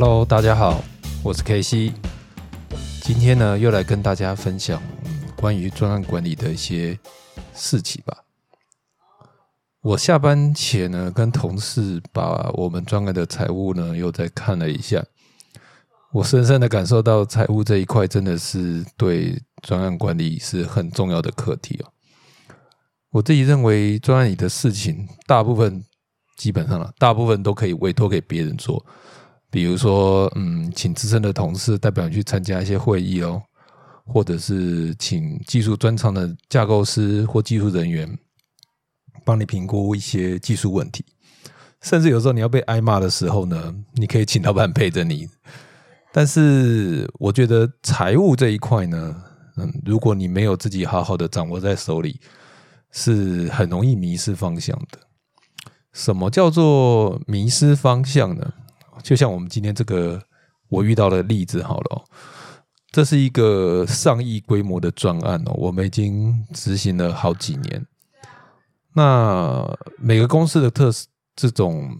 Hello，大家好，我是 K C。今天呢，又来跟大家分享关于专案管理的一些事情吧。我下班前呢，跟同事把我们专案的财务呢，又再看了一下。我深深的感受到，财务这一块真的是对专案管理是很重要的课题哦。我自己认为，专案里的事情，大部分基本上了，大部分都可以委托给别人做。比如说，嗯，请资深的同事代表你去参加一些会议哦，或者是请技术专长的架构师或技术人员帮你评估一些技术问题。甚至有时候你要被挨骂的时候呢，你可以请老板陪着你。但是，我觉得财务这一块呢，嗯，如果你没有自己好好的掌握在手里，是很容易迷失方向的。什么叫做迷失方向呢？就像我们今天这个我遇到的例子好了，这是一个上亿规模的专案哦，我们已经执行了好几年。那每个公司的特这种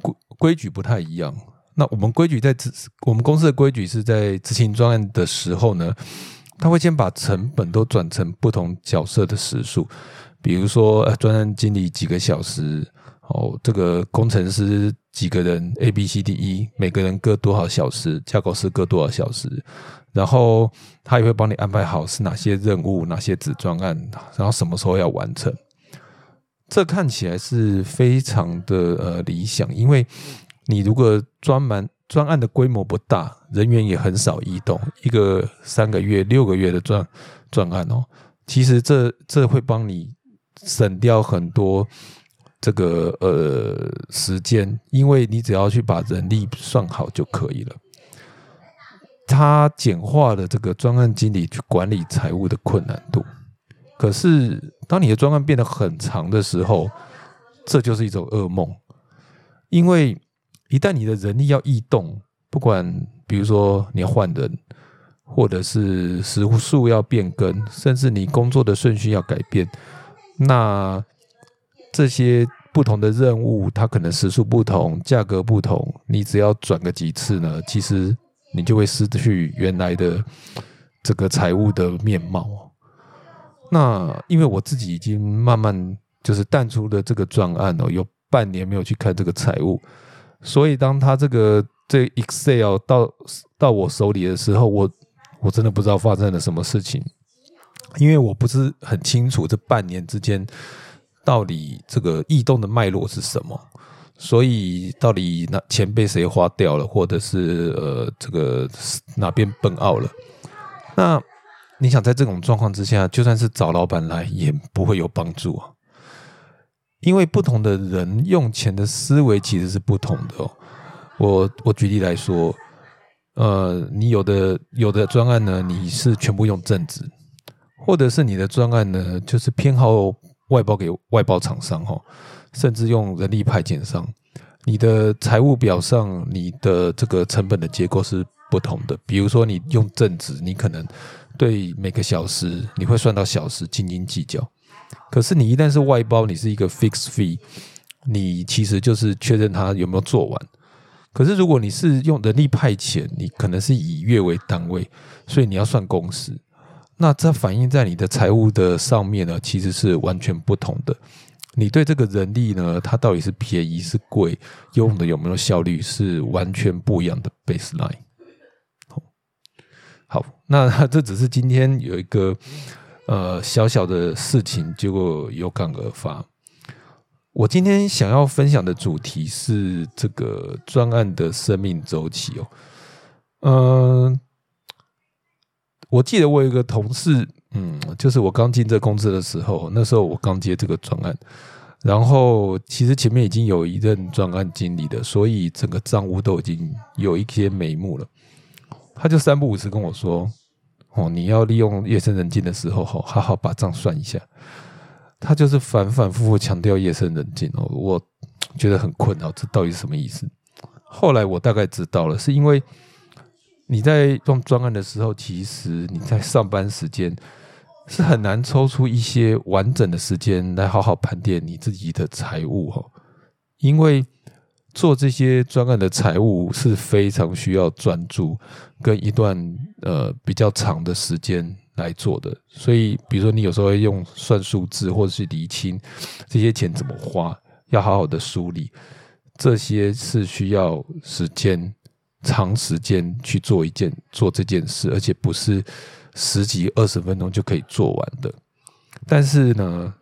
规规矩不太一样。那我们规矩在执我们公司的规矩是在执行专案的时候呢，他会先把成本都转成不同角色的时数，比如说专案经理几个小时。哦，这个工程师几个人，A、B、C、D、E，每个人各多少小时？架构师各多少小时？然后他也会帮你安排好是哪些任务、哪些子专案，然后什么时候要完成。这看起来是非常的呃理想，因为你如果专门专案的规模不大，人员也很少移动，一个三个月、六个月的专专案哦，其实这这会帮你省掉很多。这个呃时间，因为你只要去把人力算好就可以了。它简化了这个专案经理去管理财务的困难度。可是，当你的专案变得很长的时候，这就是一种噩梦。因为一旦你的人力要异动，不管比如说你要换人，或者是时数要变更，甚至你工作的顺序要改变，那。这些不同的任务，它可能时数不同，价格不同。你只要转个几次呢，其实你就会失去原来的这个财务的面貌。那因为我自己已经慢慢就是淡出了这个专案哦，有半年没有去看这个财务，所以当他这个这 Excel 到到我手里的时候，我我真的不知道发生了什么事情，因为我不是很清楚这半年之间。到底这个异动的脉络是什么？所以到底那钱被谁花掉了，或者是呃这个哪边崩奥了？那你想在这种状况之下，就算是找老板来也不会有帮助啊，因为不同的人用钱的思维其实是不同的哦。我我举例来说，呃，你有的有的专案呢，你是全部用正职，或者是你的专案呢，就是偏好。外包给外包厂商哈，甚至用人力派遣商，你的财务表上你的这个成本的结构是不同的。比如说你用正职，你可能对每个小时你会算到小时斤斤计较。可是你一旦是外包，你是一个 fixed fee，你其实就是确认他有没有做完。可是如果你是用人力派遣，你可能是以月为单位，所以你要算工时。那这反映在你的财务的上面呢，其实是完全不同的。你对这个人力呢，它到底是便宜是贵，用的有没有效率，是完全不一样的 baseline。好，那 这只是今天有一个呃小小的事情，结果有感而发。我今天想要分享的主题是这个专案的生命周期哦，嗯。我记得我有一个同事，嗯，就是我刚进这公司的时候，那时候我刚接这个专案，然后其实前面已经有一任专案经理的，所以整个账务都已经有一些眉目了。他就三不五时跟我说：“哦，你要利用夜深人静的时候，好好好把账算一下。”他就是反反复复强调夜深人静哦，我觉得很困扰，这到底是什么意思？后来我大概知道了，是因为。你在做专案的时候，其实你在上班时间是很难抽出一些完整的时间来好好盘点你自己的财务哈，因为做这些专案的财务是非常需要专注跟一段呃比较长的时间来做的。所以，比如说你有时候会用算数字，或者是厘清这些钱怎么花，要好好的梳理，这些是需要时间长时间去做一件做这件事，而且不是十几二十分钟就可以做完的。但是呢？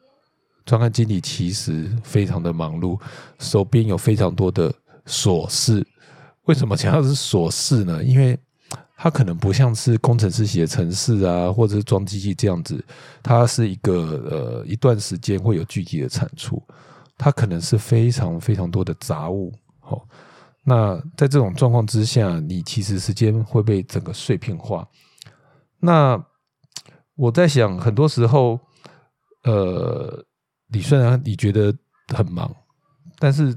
专案经理其实非常的忙碌，手边有非常多的琐事。为什么强调是琐事呢？因为他可能不像是工程师写程式啊，或者是装机器这样子，它是一个呃一段时间会有具体的产出。它可能是非常非常多的杂物。好，那在这种状况之下，你其实时间会被整个碎片化。那我在想，很多时候，呃。你虽然你觉得很忙，但是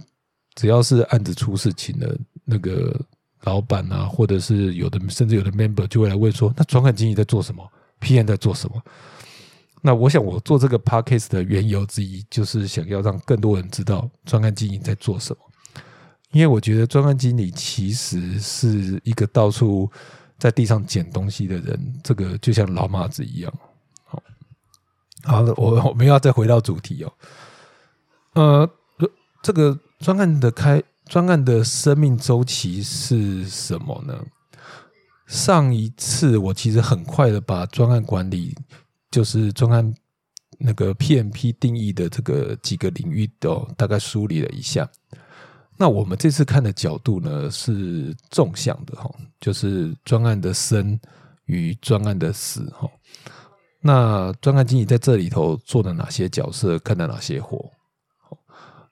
只要是案子出事情了，那个老板啊，或者是有的甚至有的 member 就会来问说：“那专案经理在做什么？PM 在做什么？”那我想我做这个 podcast 的缘由之一，就是想要让更多人知道专案经理在做什么。因为我觉得专案经理其实是一个到处在地上捡东西的人，这个就像老马子一样。好的，我我们要再回到主题哦。呃，这个专案的开专案的生命周期是什么呢？上一次我其实很快的把专案管理，就是专案那个 PMP 定义的这个几个领域都大概梳理了一下。那我们这次看的角度呢是纵向的哈，就是专案的生与专案的死哈。那专案经理在这里头做了哪些角色，干了哪些活？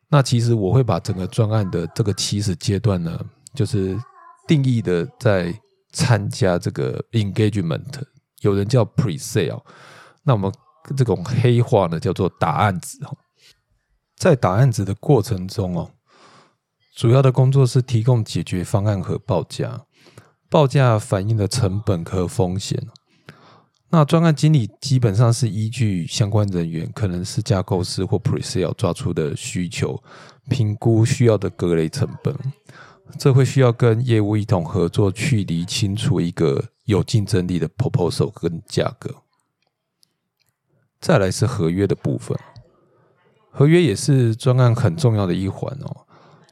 那其实我会把整个专案的这个起始阶段呢，就是定义的在参加这个 engagement，有人叫 pre-sale，那我们这种黑话呢叫做打案子哦。在打案子的过程中哦，主要的工作是提供解决方案和报价，报价反映的成本和风险。那专案经理基本上是依据相关人员，可能是架构师或 Pre-sale 抓出的需求，评估需要的各类成本。这会需要跟业务一同合作，去理清楚一个有竞争力的 proposal 跟价格。再来是合约的部分，合约也是专案很重要的一环哦。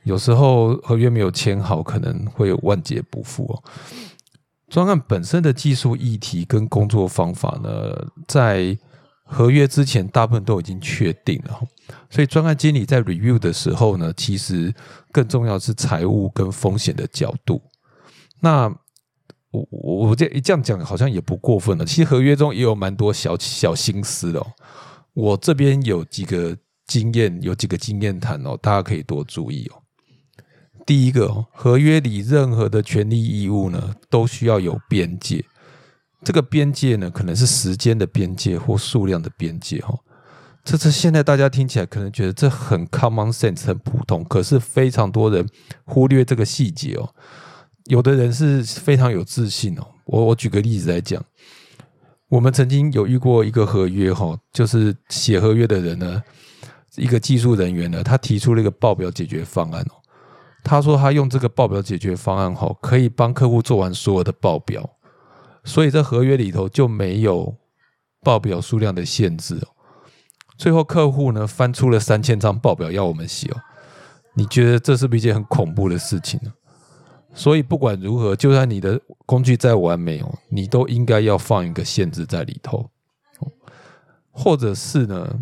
有时候合约没有签好，可能会有万劫不复哦。专案本身的技术议题跟工作方法呢，在合约之前大部分都已经确定了，所以专案经理在 review 的时候呢，其实更重要是财务跟风险的角度。那我我我这这样讲好像也不过分了，其实合约中也有蛮多小小心思的。我这边有几个经验，有几个经验谈哦，大家可以多注意哦。第一个，合约里任何的权利义务呢，都需要有边界。这个边界呢，可能是时间的边界或数量的边界。哈，这是现在大家听起来可能觉得这很 common sense 很普通，可是非常多人忽略这个细节哦。有的人是非常有自信哦。我我举个例子来讲，我们曾经有遇过一个合约哈，就是写合约的人呢，一个技术人员呢，他提出了一个报表解决方案哦。他说他用这个报表解决方案后，可以帮客户做完所有的报表，所以在合约里头就没有报表数量的限制哦。最后客户呢翻出了三千张报表要我们写哦，你觉得这是不是一件很恐怖的事情呢？所以不管如何，就算你的工具再完美哦，你都应该要放一个限制在里头，或者是呢，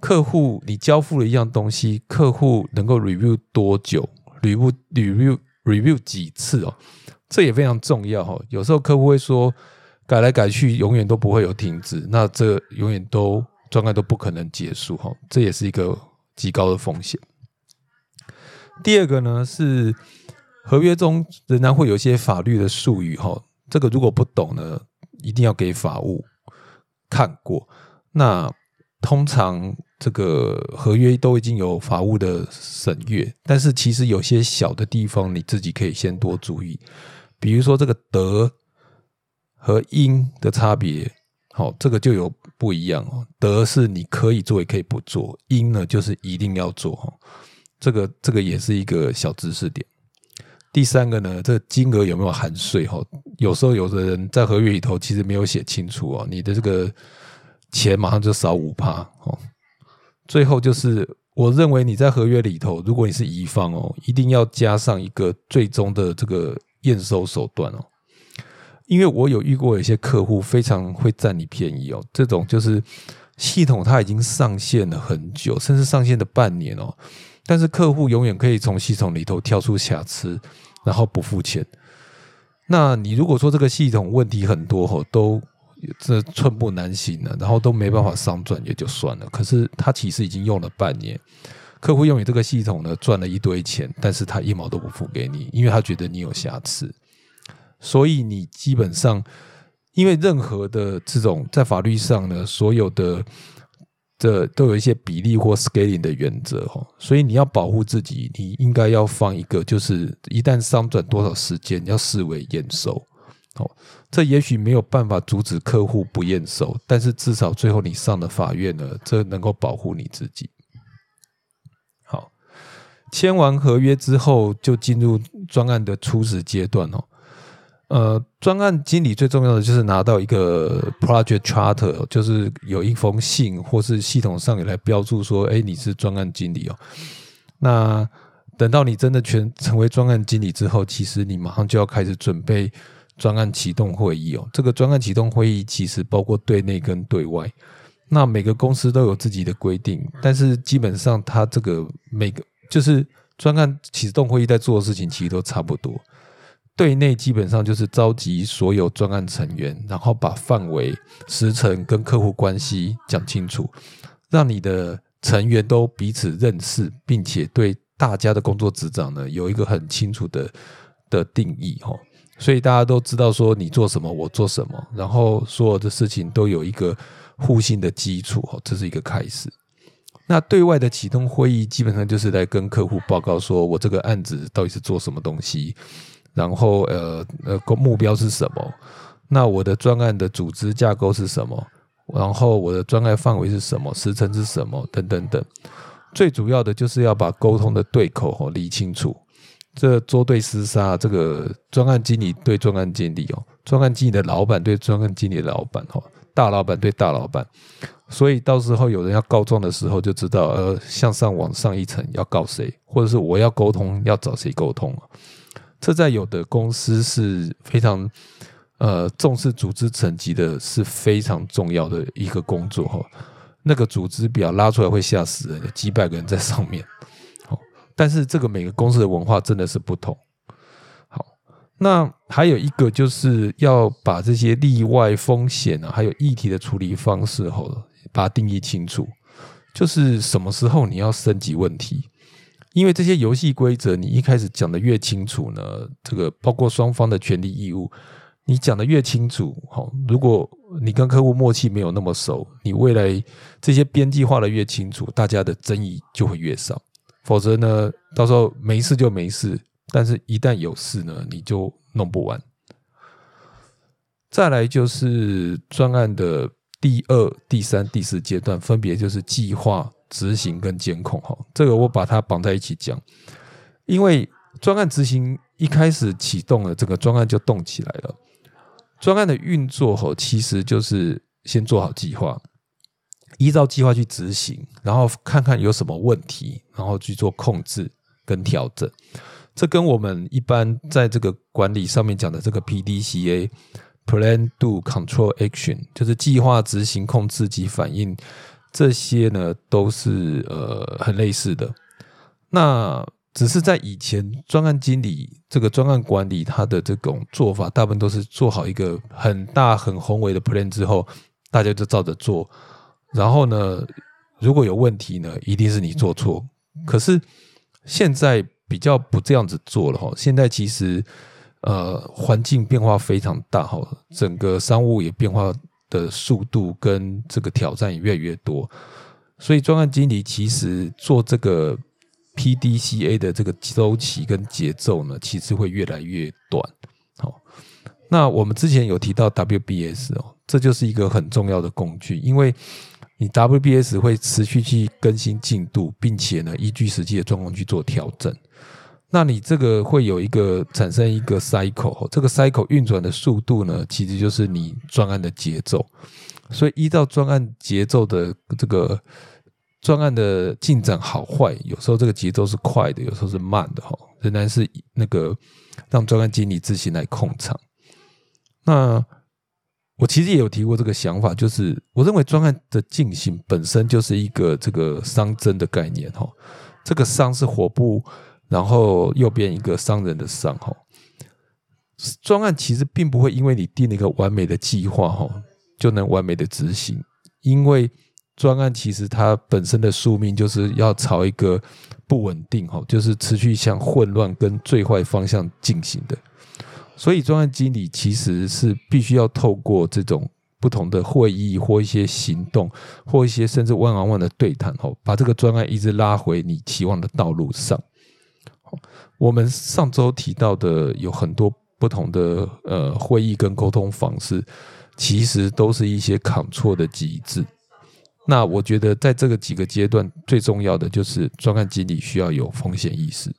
客户你交付了一样东西，客户能够 review 多久？review review review 几次哦，这也非常重要哈。有时候客户会说改来改去，永远都不会有停止，那这永远都专案都不可能结束哈。这也是一个极高的风险。第二个呢是合约中仍然会有一些法律的术语哈，这个如果不懂呢，一定要给法务看过。那通常。这个合约都已经有法务的审阅，但是其实有些小的地方你自己可以先多注意，比如说这个德和应的差别，好，这个就有不一样哦。德是你可以做也可以不做，应呢就是一定要做哈。这个这个也是一个小知识点。第三个呢，这金额有没有含税？哈，有时候有的人在合约里头其实没有写清楚哦，你的这个钱马上就少五趴哦。最后就是，我认为你在合约里头，如果你是乙方哦，一定要加上一个最终的这个验收手段哦。因为我有遇过有些客户非常会占你便宜哦，这种就是系统它已经上线了很久，甚至上线的半年哦，但是客户永远可以从系统里头跳出瑕疵。然后不付钱，那你如果说这个系统问题很多吼，都这寸步难行了，然后都没办法商转也就算了。可是他其实已经用了半年，客户用你这个系统呢赚了一堆钱，但是他一毛都不付给你，因为他觉得你有瑕疵。所以你基本上，因为任何的这种在法律上呢，所有的。这都有一些比例或 scaling 的原则哈，所以你要保护自己，你应该要放一个，就是一旦商转多少时间要视为验收，哦，这也许没有办法阻止客户不验收，但是至少最后你上了法院了，这能够保护你自己。好，签完合约之后就进入专案的初始阶段哦。呃，专案经理最重要的就是拿到一个 project charter，就是有一封信，或是系统上有来标注说，哎，你是专案经理哦。那等到你真的全成为专案经理之后，其实你马上就要开始准备专案启动会议哦。这个专案启动会议其实包括对内跟对外，那每个公司都有自己的规定，但是基本上它这个每个就是专案启动会议在做的事情，其实都差不多。对内基本上就是召集所有专案成员，然后把范围、时程跟客户关系讲清楚，让你的成员都彼此认识，并且对大家的工作职掌呢有一个很清楚的的定义哈。所以大家都知道说你做什么，我做什么，然后所有的事情都有一个互信的基础哈，这是一个开始。那对外的启动会议基本上就是来跟客户报告说我这个案子到底是做什么东西。然后，呃呃，目标是什么？那我的专案的组织架构是什么？然后我的专案范围是什么？时程是什么？等等等。最主要的就是要把沟通的对口哦理清楚。这捉对厮杀，这个专案经理对专案经理哦，专案经理的老板对专案经理的老板哦，大老板对大老板。所以到时候有人要告状的时候，就知道呃向上往上一层要告谁，或者是我要沟通要找谁沟通这在有的公司是非常呃重视组织层级的，是非常重要的一个工作哈。那个组织表拉出来会吓死人，几百个人在上面。但是这个每个公司的文化真的是不同。好，那还有一个就是要把这些例外风险啊，还有议题的处理方式哈，把它定义清楚。就是什么时候你要升级问题？因为这些游戏规则，你一开始讲的越清楚呢，这个包括双方的权利义务，你讲的越清楚，好，如果你跟客户默契没有那么熟，你未来这些边际画的越清楚，大家的争议就会越少。否则呢，到时候没事就没事，但是一旦有事呢，你就弄不完。再来就是专案的第二、第三、第四阶段，分别就是计划。执行跟监控哈，这个我把它绑在一起讲，因为专案执行一开始启动了，这个专案就动起来了。专案的运作哈，其实就是先做好计划，依照计划去执行，然后看看有什么问题，然后去做控制跟调整。这跟我们一般在这个管理上面讲的这个 PDCA（Plan, Do, Control, Action） 就是计划、执行、控制及反应。这些呢都是呃很类似的，那只是在以前专案经理这个专案管理他的这种做法，大部分都是做好一个很大很宏伟的 plan 之后，大家就照着做，然后呢，如果有问题呢，一定是你做错。可是现在比较不这样子做了哈，现在其实呃环境变化非常大哈，整个商务也变化。的速度跟这个挑战也越来越多，所以专案经理其实做这个 PDCA 的这个周期跟节奏呢，其实会越来越短。好，那我们之前有提到 WBS 哦，这就是一个很重要的工具，因为你 WBS 会持续去更新进度，并且呢，依据实际的状况去做调整。那你这个会有一个产生一个 cycle，这个 cycle 运转的速度呢，其实就是你专案的节奏。所以依照专案节奏的这个专案的进展好坏，有时候这个节奏是快的，有时候是慢的哈，仍然是那个让专案经理自行来控场。那我其实也有提过这个想法，就是我认为专案的进行本身就是一个这个熵增的概念哈。这个熵是火部，然后右边一个商人的商哈。专案其实并不会因为你定了一个完美的计划哈，就能完美的执行，因为专案其实它本身的宿命就是要朝一个不稳定哈，就是持续向混乱跟最坏方向进行的。所以，专案经理其实是必须要透过这种不同的会议或一些行动，或一些甚至 one on one 的对谈，吼，把这个专案一直拉回你期望的道路上。我们上周提到的有很多不同的呃会议跟沟通方式，其实都是一些抗错的机制。那我觉得在这个几个阶段，最重要的就是专案经理需要有风险意识。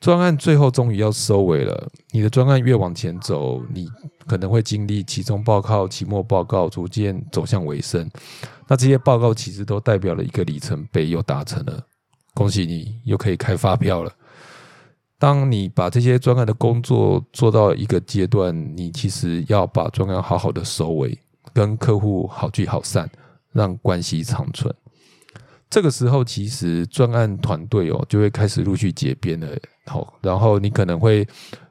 专案最后终于要收尾了。你的专案越往前走，你可能会经历期中报告、期末报告，逐渐走向尾声。那这些报告其实都代表了一个里程碑，又达成了，恭喜你，又可以开发票了。当你把这些专案的工作做到一个阶段，你其实要把专案好好的收尾，跟客户好聚好散，让关系长存。这个时候，其实专案团队哦就会开始陆续结编了。好，然后你可能会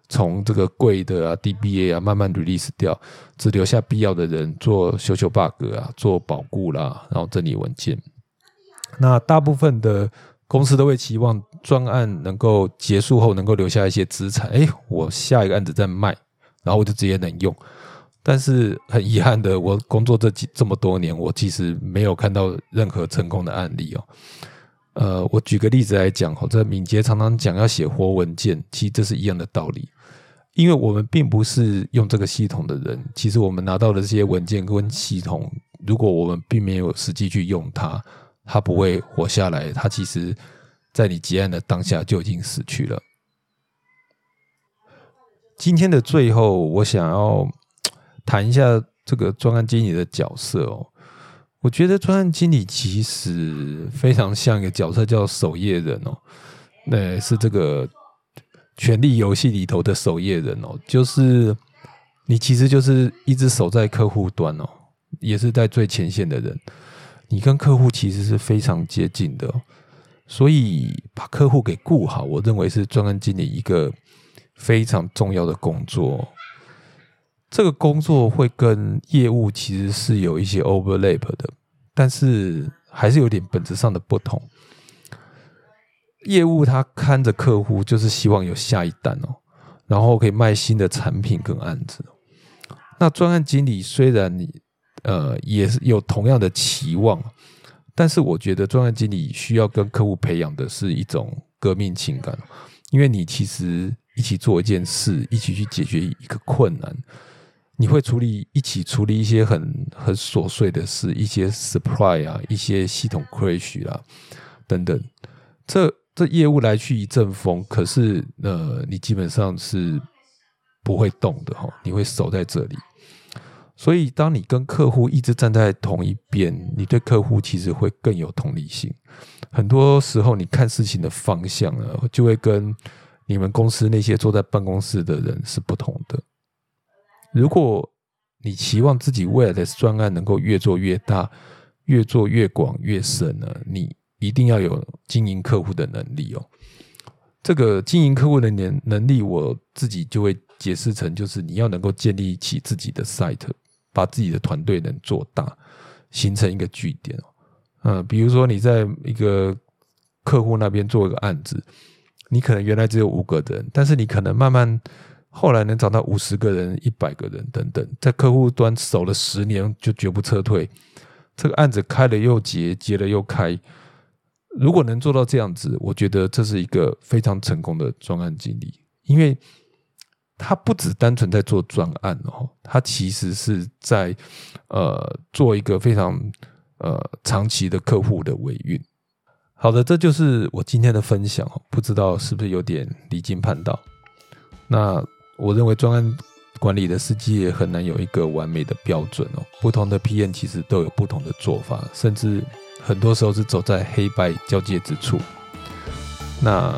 从这个贵的啊 DBA 啊慢慢 release 掉，只留下必要的人做修修 bug 啊，做保固啦，然后整理文件。那大部分的公司都会期望专案能够结束后能够留下一些资产，哎，我下一个案子再卖，然后我就直接能用。但是很遗憾的，我工作这几这么多年，我其实没有看到任何成功的案例哦。呃，我举个例子来讲，哈，这敏捷常常讲要写活文件，其实这是一样的道理。因为我们并不是用这个系统的人，其实我们拿到的这些文件跟系统，如果我们并没有实际去用它，它不会活下来。它其实，在你结案的当下就已经死去了。今天的最后，我想要谈一下这个专案经理的角色哦。我觉得专案经理其实非常像一个角色，叫守夜人哦。那是这个权力游戏里头的守夜人哦，就是你其实就是一直守在客户端哦，也是在最前线的人。你跟客户其实是非常接近的，所以把客户给顾好，我认为是专案经理一个非常重要的工作。这个工作会跟业务其实是有一些 overlap 的，但是还是有点本质上的不同。业务他看着客户，就是希望有下一单哦，然后可以卖新的产品跟案子。那专案经理虽然你呃也是有同样的期望，但是我觉得专案经理需要跟客户培养的是一种革命情感，因为你其实一起做一件事，一起去解决一个困难。你会处理一起处理一些很很琐碎的事，一些 supply 啊，一些系统 crash 啦等等，这这业务来去一阵风，可是呃，你基本上是不会动的哈，你会守在这里。所以，当你跟客户一直站在同一边，你对客户其实会更有同理心。很多时候，你看事情的方向呢，就会跟你们公司那些坐在办公室的人是不同的。如果你期望自己未来的专案能够越做越大、越做越广、越深呢？你一定要有经营客户的能力哦。这个经营客户的能能力，我自己就会解释成，就是你要能够建立起自己的 site，把自己的团队能做大，形成一个据点。嗯，比如说你在一个客户那边做一个案子，你可能原来只有五个人，但是你可能慢慢。后来能找到五十个人、一百个人等等，在客户端守了十年就绝不撤退。这个案子开了又结，结了又开。如果能做到这样子，我觉得这是一个非常成功的专案经理。因为他不只单纯在做专案哦，他其实是在呃做一个非常呃长期的客户的维运。好的，这就是我今天的分享，不知道是不是有点离经叛道？那我认为专案管理的世界很难有一个完美的标准哦，不同的 PM 其实都有不同的做法，甚至很多时候是走在黑白交界之处。那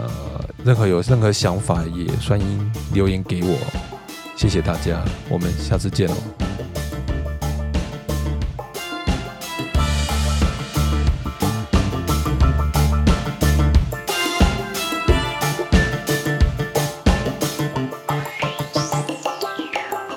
任何有任何想法，也欢迎留言给我。谢谢大家，我们下次见喽。